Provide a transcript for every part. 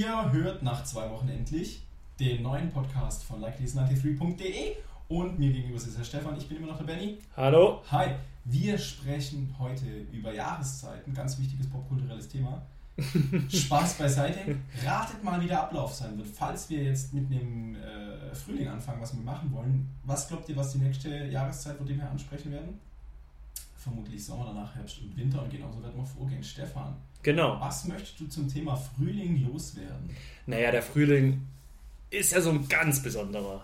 Ihr hört nach zwei Wochen endlich den neuen Podcast von likeleys93.de und mir gegenüber ist der Stefan, ich bin immer noch der Benny. Hallo. Hi, wir sprechen heute über Jahreszeiten, ganz wichtiges popkulturelles Thema. Spaß beiseite. Ratet mal, wie der Ablauf sein wird, falls wir jetzt mit einem äh, Frühling anfangen, was wir machen wollen. Was glaubt ihr, was die nächste Jahreszeit wird, die wir ansprechen werden? Vermutlich Sommer, danach Herbst und Winter und genauso werden wir vorgehen. Stefan, Genau. was möchtest du zum Thema Frühling loswerden? Naja, der Frühling ist ja so eine ganz besondere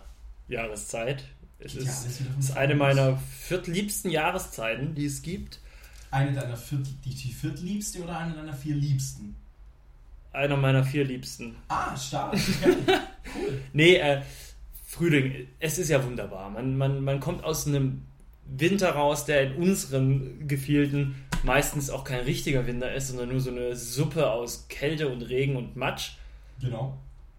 Jahreszeit. Es ja ist, ist eine meiner viertliebsten Jahreszeiten, die es gibt. Eine deiner viert, die, die viertliebste oder eine deiner vier liebsten? Einer meiner vier liebsten. Ah, stark. Cool. Nee, äh, Frühling, es ist ja wunderbar. Man, man, man kommt aus einem Winter raus, der in unseren Gefilden meistens auch kein richtiger Winter ist, sondern nur so eine Suppe aus Kälte und Regen und Matsch. Genau.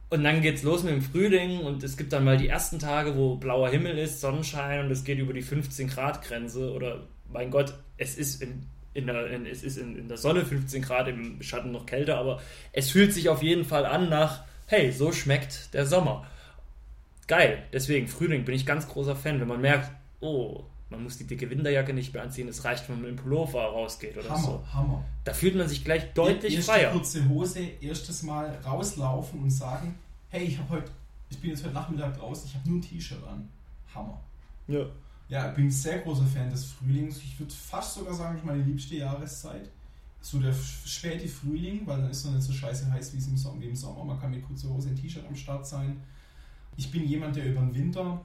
Und dann geht's los mit dem Frühling und es gibt dann mal die ersten Tage, wo blauer Himmel ist, Sonnenschein und es geht über die 15 Grad Grenze oder mein Gott, es ist in, in, der, in, es ist in, in der Sonne 15 Grad, im Schatten noch kälter, aber es fühlt sich auf jeden Fall an nach, hey, so schmeckt der Sommer. Geil, deswegen Frühling bin ich ganz großer Fan, wenn man merkt, oh, man muss die dicke Winterjacke nicht mehr anziehen, es reicht, wenn man mit dem Pullover rausgeht oder Hammer, so. Hammer. Da fühlt man sich gleich deutlich Erste freier. kurze Hose, erstes Mal rauslaufen und sagen, hey, ich habe heute, ich bin jetzt heute Nachmittag draußen, ich habe nur ein T-Shirt an. Hammer. Ja. Ja, ich bin ein sehr großer Fan des Frühlings. Ich würde fast sogar sagen, meine liebste Jahreszeit. So der späte Frühling, weil dann ist es nicht so scheiße heiß wie es im Sommer, wie im Sommer. Man kann mit kurzer Hose ein T-Shirt am Start sein. Ich bin jemand, der über den Winter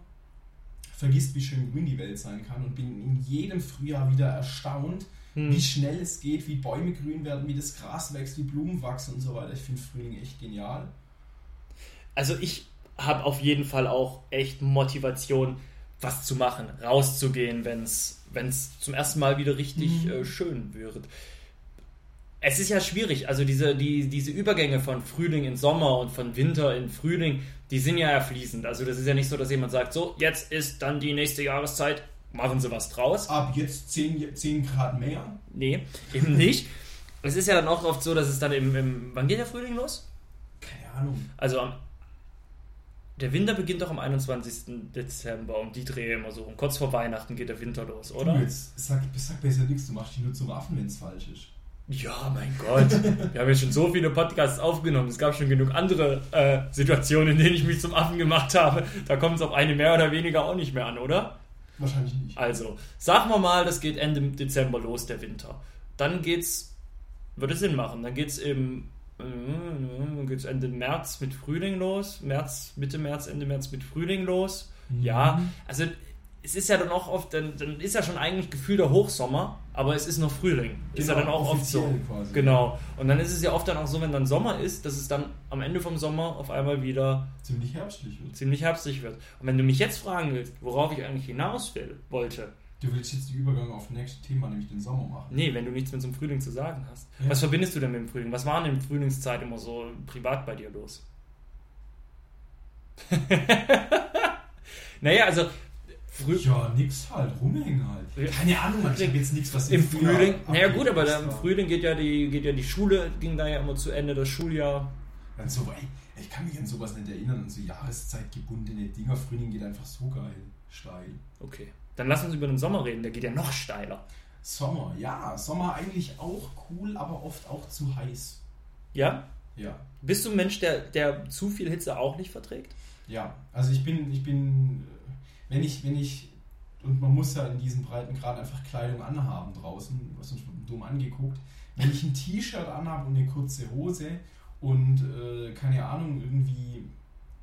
vergisst, wie schön grün die Welt sein kann und bin in jedem Frühjahr wieder erstaunt, Hm. wie schnell es geht, wie Bäume grün werden, wie das Gras wächst, wie Blumen wachsen und so weiter. Ich finde Frühling echt genial. Also ich habe auf jeden Fall auch echt Motivation, was zu machen, rauszugehen, wenn es zum ersten Mal wieder richtig Mhm. äh, schön wird. Es ist ja schwierig, also diese, die, diese Übergänge von Frühling in Sommer und von Winter in Frühling, die sind ja fließend. Also das ist ja nicht so, dass jemand sagt, so, jetzt ist dann die nächste Jahreszeit, machen Sie was draus. Ab jetzt 10, 10 Grad mehr. Nee, eben nicht. Es ist ja dann auch oft so, dass es dann im, im wann geht der Frühling los? Keine Ahnung. Also am, der Winter beginnt doch am 21. Dezember, um die Dreh immer so. Und kurz vor Weihnachten geht der Winter los, oder? Du jetzt sag, sag besser nichts, du machst dich nur zum Affen, wenn es falsch ist. Ja, mein Gott. Wir haben ja schon so viele Podcasts aufgenommen. Es gab schon genug andere äh, Situationen, in denen ich mich zum Affen gemacht habe. Da kommt es auf eine mehr oder weniger auch nicht mehr an, oder? Wahrscheinlich nicht. Also, sagen wir mal, das geht Ende Dezember los, der Winter. Dann geht's, würde Sinn machen, dann geht's im äh, dann geht's Ende März mit Frühling los, März, Mitte März, Ende März mit Frühling los. Ja, Mhm. also es ist ja dann auch oft, dann, dann ist ja schon eigentlich Gefühl der Hochsommer, aber es ist noch Frühling. ist ja Genau, dann auch oft so. quasi. Genau. Und dann ist es ja oft dann auch so, wenn dann Sommer ist, dass es dann am Ende vom Sommer auf einmal wieder Ziemlich herbstlich wird. ziemlich herbstlich wird. Und wenn du mich jetzt fragen willst, worauf ich eigentlich hinaus will, wollte, Du willst jetzt den Übergang auf das nächste Thema, nämlich den Sommer machen. Nee, wenn du nichts mehr zum Frühling zu sagen hast. Ja. Was verbindest du denn mit dem Frühling? Was war denn in der Frühlingszeit immer so privat bei dir los? naja, also früh, Ja, nix halt, rumhängen halt. Keine Ahnung, man, ich habe jetzt nichts, was im Frühling. Naja gut, aber im Frühling geht ja die geht ja die Schule, ging da ja immer zu Ende, das Schuljahr. An so, ey, ich kann mich an sowas nicht erinnern, an so jahreszeitgebundene Dinger. Frühling geht einfach so geil, steil. Okay. Dann lass uns über den Sommer reden, der geht ja noch steiler. Sommer, ja, Sommer eigentlich auch cool, aber oft auch zu heiß. Ja? Ja. Bist du ein Mensch, der, der zu viel Hitze auch nicht verträgt? Ja, also ich bin, ich bin, wenn ich, wenn ich, und man muss ja in diesem breiten Grad einfach Kleidung anhaben draußen, was uns dumm angeguckt, wenn ich ein T-Shirt anhabe und eine kurze Hose und äh, keine Ahnung, irgendwie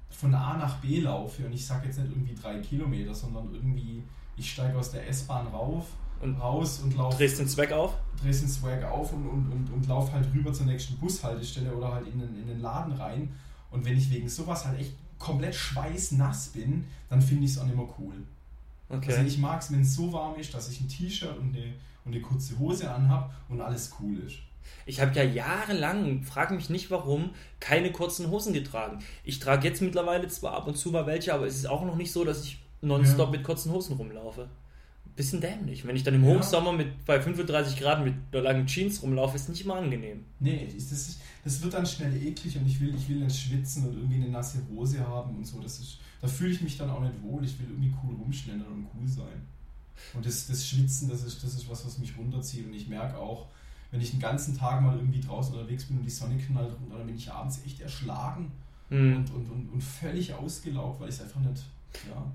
von A nach B laufe und ich sage jetzt nicht irgendwie drei Kilometer, sondern irgendwie, ich steige aus der S-Bahn rauf Und raus und laufe drehst den Zweck auf? drehst den Swag auf und, und, und, und lauf halt rüber zur nächsten Bushaltestelle oder halt in den, in den Laden rein. Und wenn ich wegen sowas halt echt komplett schweißnass bin, dann finde ich es auch nicht mehr cool. Okay. Also ich mag es, wenn es so warm ist, dass ich ein T-Shirt und eine, und eine kurze Hose anhab und alles cool ist. Ich habe ja jahrelang, frag mich nicht warum, keine kurzen Hosen getragen. Ich trage jetzt mittlerweile zwar ab und zu mal welche, aber es ist auch noch nicht so, dass ich nonstop Ja. mit kurzen Hosen rumlaufe. Bisschen dämlich. Wenn ich dann im Ja. Hochsommer mit bei 35 Grad mit einer langen Jeans rumlaufe, ist nicht immer angenehm. Nee, das, das wird dann schnell eklig und ich will, ich will nicht schwitzen und irgendwie eine nasse Hose haben und so. Das ist, da fühle ich mich dann auch nicht wohl. Ich will irgendwie cool rumschlendern und cool sein. Und das, das Schwitzen, das ist, das ist was, was mich runterzieht. Und ich merke auch, wenn ich den ganzen Tag mal irgendwie draußen unterwegs bin und die Sonne knallt runter, dann bin ich abends echt erschlagen Hm. und, und, und, und völlig ausgelaugt, weil ich es einfach nicht. Ja,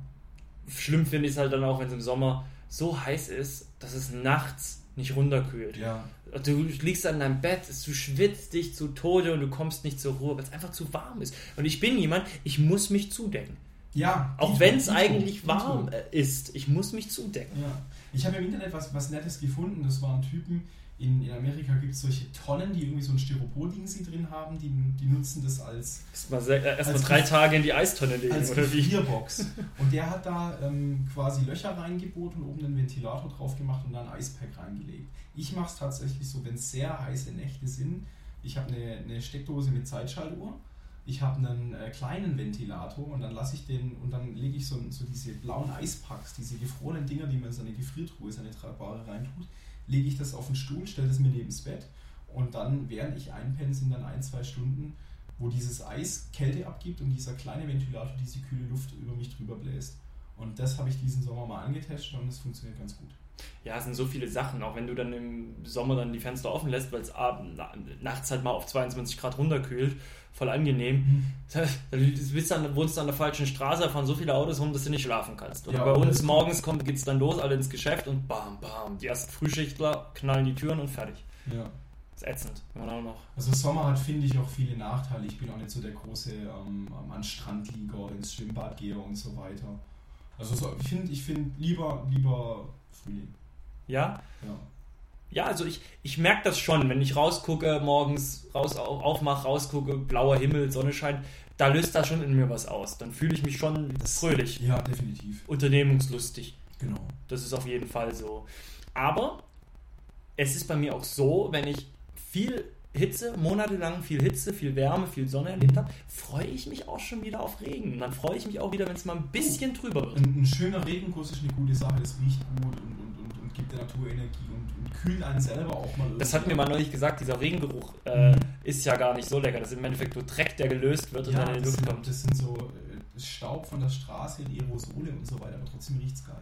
Schlimm finde ich es halt dann auch, wenn es im Sommer so heiß ist, dass es nachts nicht runterkühlt. ja, Du liegst an deinem Bett, du schwitzt dich zu Tode und du kommst nicht zur Ruhe, weil es einfach zu warm ist. Und ich bin jemand, ich muss mich zudecken. ja Auch wenn es eigentlich warm äh, ist, ich muss mich zudecken. Ja. Ich habe im Internet was, was Nettes gefunden. Das waren Typen, in, in Amerika gibt es solche Tonnen, die irgendwie so ein Styropor-Ding sie drin haben. Die, die nutzen das als, Erstmal äh, erst Als drei Tage in die Eistonne legen, als oder wie? Gefrierbox. Und der hat da ähm, quasi Löcher reingebohrt und oben einen Ventilator drauf gemacht und dann ein Eispack reingelegt. Ich mache es tatsächlich so, wenn es sehr heiße Nächte sind. Ich habe eine, eine Steckdose mit Zeitschaltuhr. Ich habe einen äh, kleinen Ventilator und dann lasse ich den und dann lege ich so, so diese blauen Eispacks, diese gefrorenen Dinger, die man in seine Gefriertruhe, seine tragbare reintut, lege ich das auf den Stuhl, stelle das mir neben das Bett und dann, während ich einpenne, sind dann ein, zwei Stunden, wo dieses Eis Kälte abgibt und dieser kleine Ventilator diese kühle Luft über mich drüber bläst. Und das habe ich diesen Sommer mal angetestet und es funktioniert ganz gut. Ja, es sind so viele Sachen, auch wenn du dann im Sommer dann die Fenster offen lässt, weil es nachts halt mal auf 22 Grad runterkühlt, voll angenehm. Da bist dann, wohnst du an der falschen Straße, da fahren so viele Autos rum, dass du nicht schlafen kannst. Oder Ja, bei und uns morgens kommt, geht's dann los, alle ins Geschäft und bam, bam, die ersten Frühschichtler knallen die Türen und fertig. Ja. Das ist ätzend. Wenn man auch noch. Also Sommer hat, finde ich, auch viele Nachteile. Ich bin auch nicht so der große ähm, am- an Strand liege oder ins Schwimmbad gehe und so weiter. Also so, ich finde ich find lieber, lieber Frühling. Ja? Ja. Ja, also ich, ich merke das schon, wenn ich rausgucke, morgens raus au- aufmache, rausgucke, blauer Himmel, Sonne scheint, da löst da schon in mir was aus. Dann fühle ich mich schon fröhlich, ja, definitiv. unternehmungslustig. Genau. Das ist auf jeden Fall so. Aber es ist bei mir auch so, wenn ich viel Hitze, monatelang viel Hitze, viel Wärme, viel Sonne erlebt habe, freue ich mich auch schon wieder auf Regen. Und dann freue ich mich auch wieder, wenn es mal ein bisschen trüber wird. Ein, ein schöner Regenguss ist eine gute Sache, das riecht gut und, und, und, und gibt der Natur Energie und, und kühlt einen selber auch mal Das hat mir mal neulich gesagt, dieser Regengeruch äh, Mhm. ist ja gar nicht so lecker. Das ist im Endeffekt nur Dreck, der gelöst wird und Ja, dann in die Luft sind, kommt. das sind so äh, Staub von der Straße, die Aerosole und so weiter, aber trotzdem riecht's geil.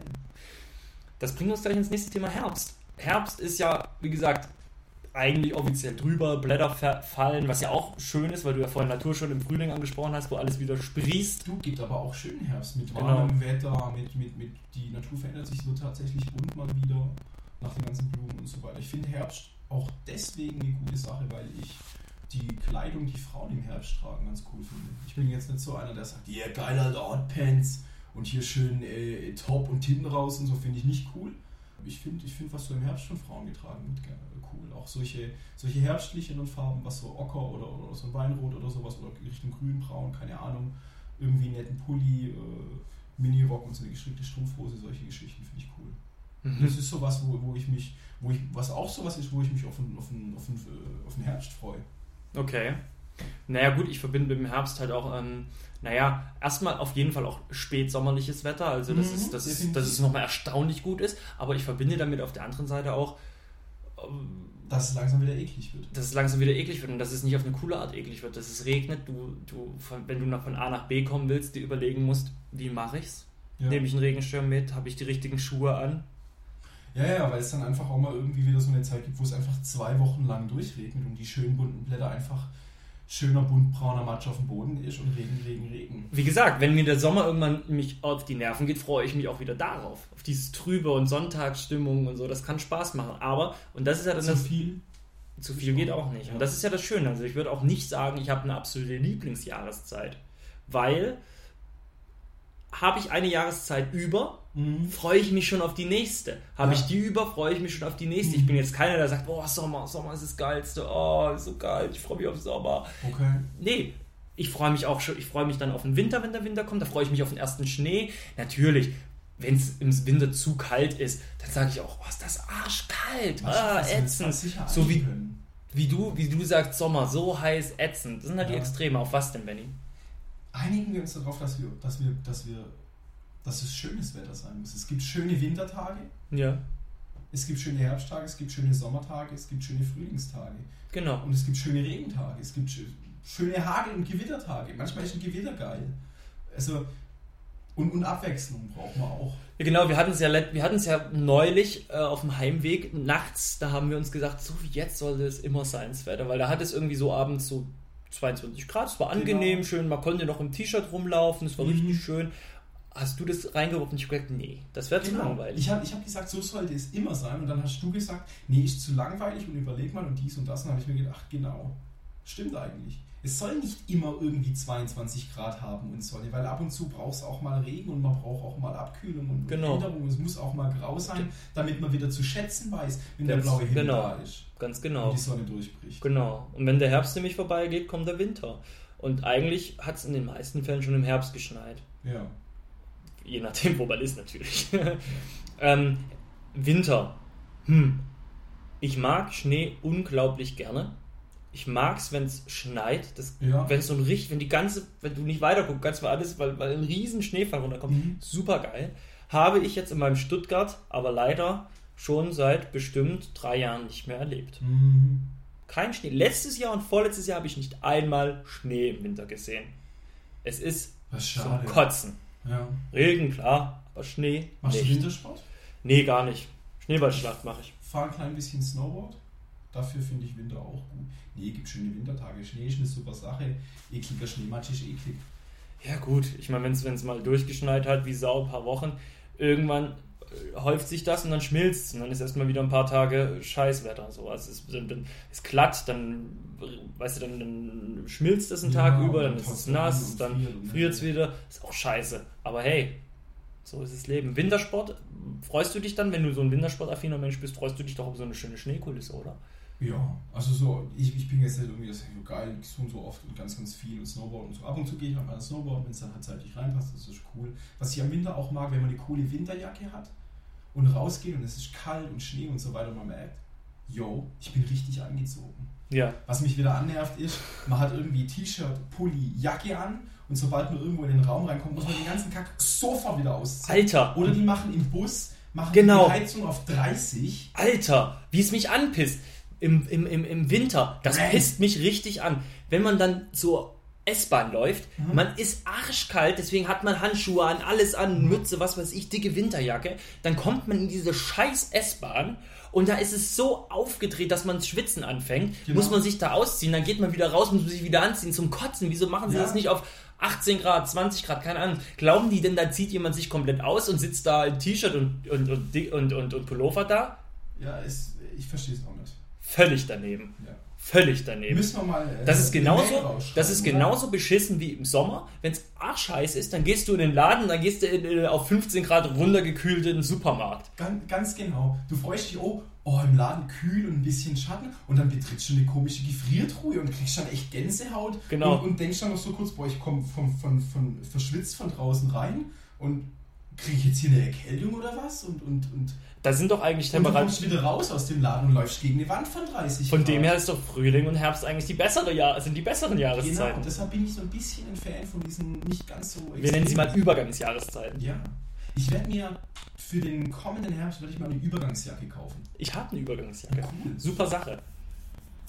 Das bringt uns gleich ins nächste Thema Herbst. Herbst ist ja, wie gesagt, eigentlich offiziell drüber, Blätter fa- fallen, was ja auch schön ist, weil du ja vorhin Natur schon im Frühling angesprochen hast, wo alles wieder sprießt. Du, gibt aber auch schönen Herbst mit Genau. warmem Wetter, mit, mit, mit die Natur verändert sich, wird tatsächlich bunt mal wieder nach den ganzen Blumen und so weiter. Ich finde Herbst auch deswegen eine gute Sache, weil ich die Kleidung, die Frauen im Herbst tragen, ganz cool finde. Ich bin jetzt nicht so einer, der sagt, yeah, geil, Alter, Hotpants und hier schön äh, Top und Titten raus und so, finde ich nicht cool. Ich finde, ich find, was so im Herbst von Frauen getragen wird, cool. Auch solche, solche herbstlicheren Farben, was so Ocker oder, oder so ein Weinrot oder sowas oder Richtung grün, braun, keine Ahnung. Irgendwie einen netten Pulli, äh, Mini-Rock und so eine gestrickte Strumpfhose, solche Geschichten finde ich cool. Mhm. Das ist sowas, wo, wo ich mich, wo ich, was auch sowas ist, wo ich mich auf den, auf den, auf den, äh, auf den Herbst freue. Okay. Naja, gut, ich verbinde mit dem Herbst halt auch, ähm, naja, erstmal auf jeden Fall auch spätsommerliches Wetter. Also, das Mhm, ist, das ist, dass es nochmal erstaunlich gut ist. Aber ich verbinde damit auf der anderen Seite auch, ähm, Dass es langsam wieder eklig wird. dass es langsam wieder eklig wird und dass es nicht auf eine coole Art eklig wird, dass es regnet, du, du wenn du von A nach B kommen willst, dir überlegen musst, wie mache ich's? Ja. Nehme ich einen Regenschirm mit? Habe ich die richtigen Schuhe an? Ja, ja, weil es dann einfach auch mal irgendwie wieder so eine Zeit gibt, wo es einfach zwei Wochen lang durchregnet und die schönen bunten Blätter einfach schöner buntbrauner Matsch auf dem Boden ist und Regen, Regen, Regen. Wie gesagt, wenn mir der Sommer irgendwann mich auf die Nerven geht, freue ich mich auch wieder darauf. Auf dieses Trübe und Sonntagsstimmung und so. Das kann Spaß machen. Aber, und das ist ja dann Zu das. viel. Zu viel geht auch nicht. Und das ist ja das Schöne. Also ich würde auch nicht sagen, ich habe eine absolute Lieblingsjahreszeit. Weil habe ich eine Jahreszeit über, Mhm. freue ich mich schon auf die nächste. Habe Ja. ich die über, freue ich mich schon auf die nächste. Ich bin jetzt keiner, der sagt, oh, Sommer, Sommer ist das Geilste, oh, ist so geil, ich freue mich auf Sommer. Okay. Nee, ich freue mich auch schon, ich freue mich dann auf den Winter, wenn der Winter kommt, da freue ich mich auf den ersten Schnee. Natürlich, wenn es im Winter zu kalt ist, dann sage ich auch, oh, ist das arschkalt, ah, Was- ätzend. So wie, wie, du, wie du sagst, Sommer, so heiß, ätzend. Das sind halt die Ja. Extreme. Auf was denn, Benny? Einigen wir uns darauf, dass wir, dass wir, dass wir dass es schönes Wetter sein muss. Es gibt schöne Wintertage, Ja, es gibt schöne Herbsttage, es gibt schöne Sommertage, es gibt schöne Frühlingstage. genau. Und es gibt schöne Regentage, es gibt schö- schöne Hagel- und Gewittertage. Manchmal ist ein Gewitter geil. Also, und, und Abwechslung braucht man auch. Ja, genau, wir hatten es ja, wir hatten es ja neulich äh, auf dem Heimweg nachts, da haben wir uns gesagt, so wie jetzt sollte es immer sein, das Wetter, weil da hat es irgendwie so abends so 22 Grad, es war angenehm, Genau. schön, man konnte noch im T-Shirt rumlaufen, es war Mhm. richtig schön. Hast du das reingeworfen? Ich habe gesagt, nee, das wäre zu langweilig. Ich habe ich hab gesagt, so sollte es immer sein. Und dann hast du gesagt, nee, ist zu langweilig und überleg mal und dies und das. Und dann habe ich mir gedacht, genau, stimmt eigentlich. Es soll nicht immer irgendwie 22 Grad haben und Sonne, weil ab und zu braucht es auch mal Regen und man braucht auch mal Abkühlung und Genau. Änderung. Es muss auch mal grau sein, damit man wieder zu schätzen weiß, wenn der Ganz blaue Himmel genau. da ist Ganz und genau. die Sonne durchbricht. Genau. Und wenn der Herbst nämlich vorbeigeht, kommt der Winter. Und eigentlich hat es in den meisten Fällen schon im Herbst geschneit. Ja. Je nachdem, wo man ist natürlich. ähm, Winter. Hm. Ich mag Schnee unglaublich gerne. Ich mag es, wenn es schneit. Ja. Wenn es so ein richtig, wenn die ganze, wenn du nicht weiter guckst, ganz mal alles, weil, weil ein riesen Schneefall runterkommt. Mhm. Super geil. Habe ich jetzt in meinem Stuttgart, aber leider schon seit bestimmt drei Jahren nicht mehr erlebt. Mhm. Kein Schnee. Letztes Jahr und vorletztes Jahr habe ich nicht einmal Schnee im Winter gesehen. Es ist zum. Kotzen. Ja. Regen, klar, aber Schnee Machst du nicht. Wintersport? Nee, gar nicht. Schneeballschlacht mache ich. Fahr ein klein bisschen Snowboard. Dafür finde ich Winter auch gut. Nee, gibt schöne Wintertage. Schnee ist eine super Sache. Ekliger Schneematsch ist eklig. Ja gut, ich meine, wenn es mal durchgeschneit hat, wie Sau, ein paar Wochen, irgendwann äh, häuft sich das und dann schmilzt es und dann ist erstmal wieder ein paar Tage Scheißwetter. So. Also es ist, dann ist glatt, dann, weißt du, dann, dann schmilzt es einen Ja, Tag über, dann ist es nass, dann friert es wieder. Ist auch scheiße. Aber hey, so ist das Leben. Wintersport, freust du dich dann, wenn du so ein Wintersportaffiner Mensch bist, freust du dich doch auf so eine schöne Schneekulisse, oder? Ja, also so, ich, ich bin jetzt nicht irgendwie das ist so geil, ich zoome so oft und ganz, ganz viel und Snowboard und so. Ab und zu gehe ich noch mal Snowboard, wenn es dann halt zeitlich reinpasst, das ist cool. Was ich am Winter auch mag, wenn man eine coole Winterjacke hat und rausgeht und es ist kalt und Schnee und so weiter und man merkt, yo, ich bin richtig angezogen. Ja. Was mich wieder annervt ist, man hat irgendwie T-Shirt, Pulli, Jacke an und sobald man irgendwo in den Raum reinkommt, muss man den ganzen Kack sofort wieder ausziehen. Alter, Oder die machen im Bus, machen Genau. die Heizung auf 30. Alter, wie es mich anpisst. Im, im, im, Im Winter, das Nein. pisst mich richtig an. Wenn man dann zur S-Bahn läuft, Mhm. man ist arschkalt, deswegen hat man Handschuhe an, alles an, Mütze, was weiß ich, dicke Winterjacke. Dann kommt man in diese scheiß S-Bahn und da ist es so aufgedreht, dass man Schwitzen anfängt. Genau. Muss man sich da ausziehen, dann geht man wieder raus, muss sich wieder anziehen zum Kotzen. Wieso machen sie Ja. das nicht auf 18 Grad, 20 Grad, keine Ahnung. Glauben die denn, da zieht jemand sich komplett aus und sitzt da in T-Shirt und, und, und, und, und, und Pullover da? Ja, ist, ich verstehe es auch nicht. Völlig daneben. Ja. Völlig daneben. Müssen wir mal. äh, Das ist genauso, das ist genauso beschissen wie im Sommer. Wenn es arschheiß ist, dann gehst du in den Laden, dann gehst du in, in, auf 15 Grad runtergekühlt in den Supermarkt. Ganz, ganz genau. Du freust dich, oh, oh, im Laden kühl und ein bisschen Schatten und dann betrittst du eine komische Gefriertruhe und kriegst dann echt Gänsehaut. Genau. Und, und denkst dann noch so kurz, boah, ich komme von, von, von, verschwitzt von draußen rein und kriege ich jetzt hier eine Erkältung oder was? Und, und, und, Da sind doch eigentlich und du Temperaturen. kommst wieder raus aus dem Laden und läufst gegen eine Wand von 30 Von Grad. dem her ist doch Frühling und Herbst eigentlich die bessere Jahr, sind die besseren Genau, Jahreszeiten. und deshalb bin ich so ein bisschen ein Fan von diesen nicht ganz so Wir nennen sie mal Übergangsjahreszeiten. Ja. Ich werde mir für den kommenden Herbst werde ich mal eine Übergangsjacke kaufen. Ich habe eine Übergangsjacke. Cool. Super Sache.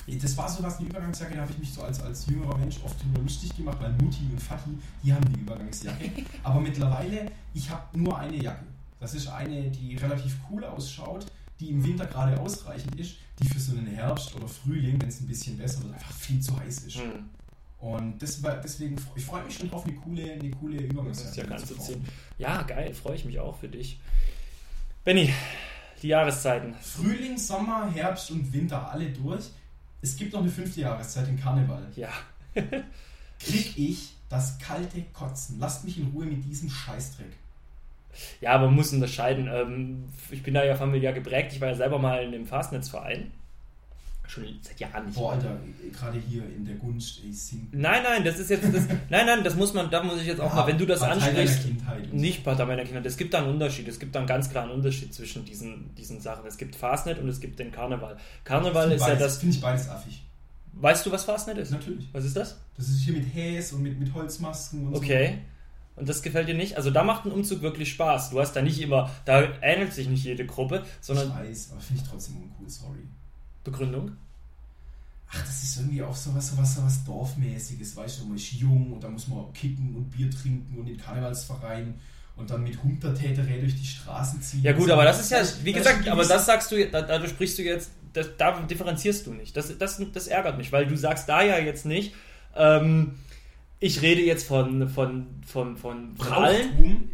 Das war sowas, eine Übergangsjacke, da habe ich mich so als, als jüngerer Mensch oft drüber lustig gemacht, weil Mutti und Vati, die haben die Übergangsjacke. Aber mittlerweile, ich habe nur eine Jacke. Das ist eine, die relativ cool ausschaut, die im Winter gerade ausreichend ist, die für so einen Herbst oder Frühling, wenn es ein bisschen besser wird, einfach viel zu heiß ist. Hm. Und das war, deswegen, ich freue mich schon drauf, eine coole, eine coole Übergangsjacke ja zu so ziehen. Ja, geil, freue ich mich auch für dich. Benny, die Jahreszeiten. Frühling, Sommer, Herbst und Winter alle durch. Es gibt noch eine fünfte Jahreszeit, den Karneval. Ja, Krieg ich das kalte Kotzen. Lasst mich in Ruhe mit diesem Scheißdreck. Ja, aber man muss unterscheiden. Ähm, ich bin da ja familiär geprägt. Ich war ja selber mal in dem Fastnetzverein. Schon seit Jahren nicht. Boah. Alter, gerade hier in der Gunst, ey, sing. Nein, nein, das ist jetzt. Das, nein, nein, das muss man, da muss ich jetzt auch mal, wenn du das Partei ansprichst. Kindheit Nicht Partei meiner Kinder. Es gibt da einen Unterschied. Es gibt da einen ganz klaren Unterschied zwischen diesen, diesen Sachen. Es gibt Fastnet und es gibt den Karneval. so. Karneval ist ja beides- das. Finde ich beides affig. Weißt du, was Fastnet ist? Natürlich. Was ist das? Das ist hier mit Häs und mit, mit Holzmasken und Okay. Und das gefällt dir nicht? Also da macht ein Umzug wirklich Spaß. Du hast da nicht immer, da ähnelt sich nicht jede Gruppe, sondern. Ich weiß, aber finde ich trotzdem uncool, sorry. Begründung? Ach, das ist irgendwie auch so was, so was, so was Dorfmäßiges, weißt du, man ist jung und da muss man kicken und Bier trinken und in Karnevalsverein und dann mit Hundertäterä durch die Straßen ziehen. Ja gut, aber das ist ja, wie Das gesagt, aber das sagst du, da, dadurch sprichst du jetzt, das, da differenzierst du nicht. Das, das, das ärgert mich, weil du sagst da ja jetzt nicht, ähm, ich rede jetzt von, von, von, von, von allen. Brauchtum.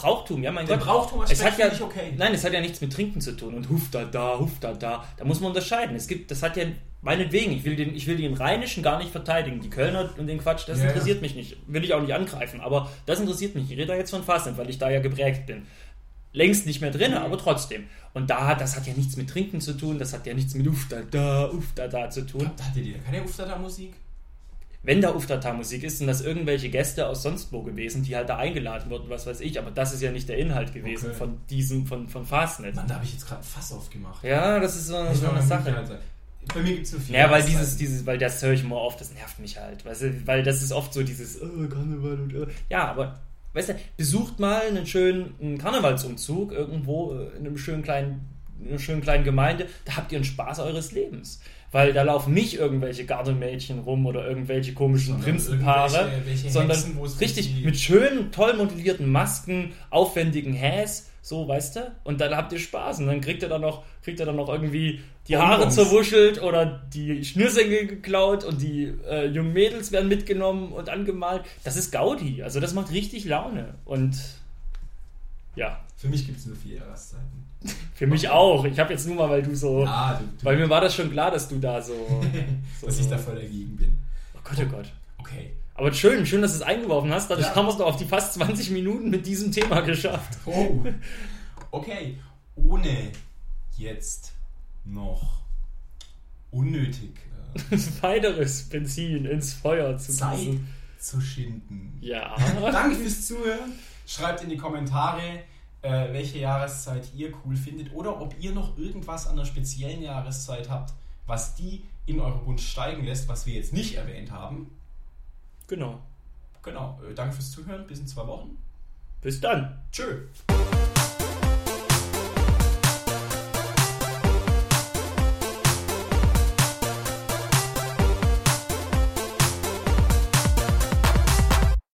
Brauchtum, ja mein Der Gott. Brauchtum-Aspekt es hat ja, ich okay. Nein, es hat ja nichts mit Trinken zu tun und Huf da da, Huf da da. Da muss man unterscheiden. Es gibt, das hat ja meinetwegen. Ich will den, ich will den Rheinischen gar nicht verteidigen. Die Kölner und den Quatsch, das Ja, ja. interessiert mich nicht. Will ich auch nicht angreifen. Aber das interessiert mich. Ich rede da jetzt von Fastnet, weil ich da ja geprägt bin. Längst nicht mehr drin, Mhm. aber trotzdem. Und da hat, das hat ja nichts mit Trinken zu tun. Das hat ja nichts mit Uf da da, Uf da da zu tun. Da hattet ihr keine Uftata-Musik? Wenn da Uftata-Musik ist, sind das irgendwelche Gäste aus sonst wo gewesen, die halt da eingeladen wurden, was weiß ich. Aber das ist ja nicht der Inhalt gewesen Okay. von diesem, von, von Fastnet. Mann, da habe ich jetzt gerade ein Fass aufgemacht. Ja, das ist so, Muss so eine Sache. halt. Bei mir gibt es so viel. Ja, weil dieses, dieses, weil das höre ich immer oft, das nervt mich halt. Weißt du, weil das ist oft so dieses, oh, Karneval und äh. ja, aber weißt du, besucht mal einen schönen Karnevalsumzug irgendwo äh, in einem schönen kleinen, in einer schönen kleinen Gemeinde, da habt ihr einen Spaß eures Lebens. Weil da laufen nicht irgendwelche Gardemädchen rum oder irgendwelche komischen Sondern Prinzenpaare, irgendwelche- welche sondern Hexen, richtig die- mit schön toll modellierten Masken, aufwendigen Häs, so, weißt du? Und dann habt ihr Spaß und dann kriegt ihr dann noch, kriegt ihr dann noch irgendwie die Haare Bonbons. zerwuschelt oder die Schnürsenkel geklaut und die äh, jungen Mädels werden mitgenommen und angemalt. Das ist Gaudi, also das macht richtig Laune und ja, Für mich gibt es nur vier Jahreszeiten. für mich auch. Ich habe jetzt nur mal, weil du so, Ah, du, du weil mir war das schon klar, dass du da so, so dass ich da voll dagegen bin. oh Gott, oh Gott. Okay. Aber schön, schön, dass du es eingeworfen hast. Dadurch Ja. haben wir es noch auf die fast 20 Minuten mit diesem Thema geschafft. Oh. Okay. Ohne jetzt noch unnötig äh, Weiteres Benzin ins Feuer zu Zeit gießen. zu schinden. Ja. Danke fürs Zuhören. Schreibt in die Kommentare, äh, welche Jahreszeit ihr cool findet oder ob ihr noch irgendwas an einer speziellen Jahreszeit habt, was die in eurer Gunst steigen lässt, was wir jetzt nicht erwähnt haben. Genau. Genau. Äh, danke fürs Zuhören. Bis in zwei Wochen. Bis dann. Tschö.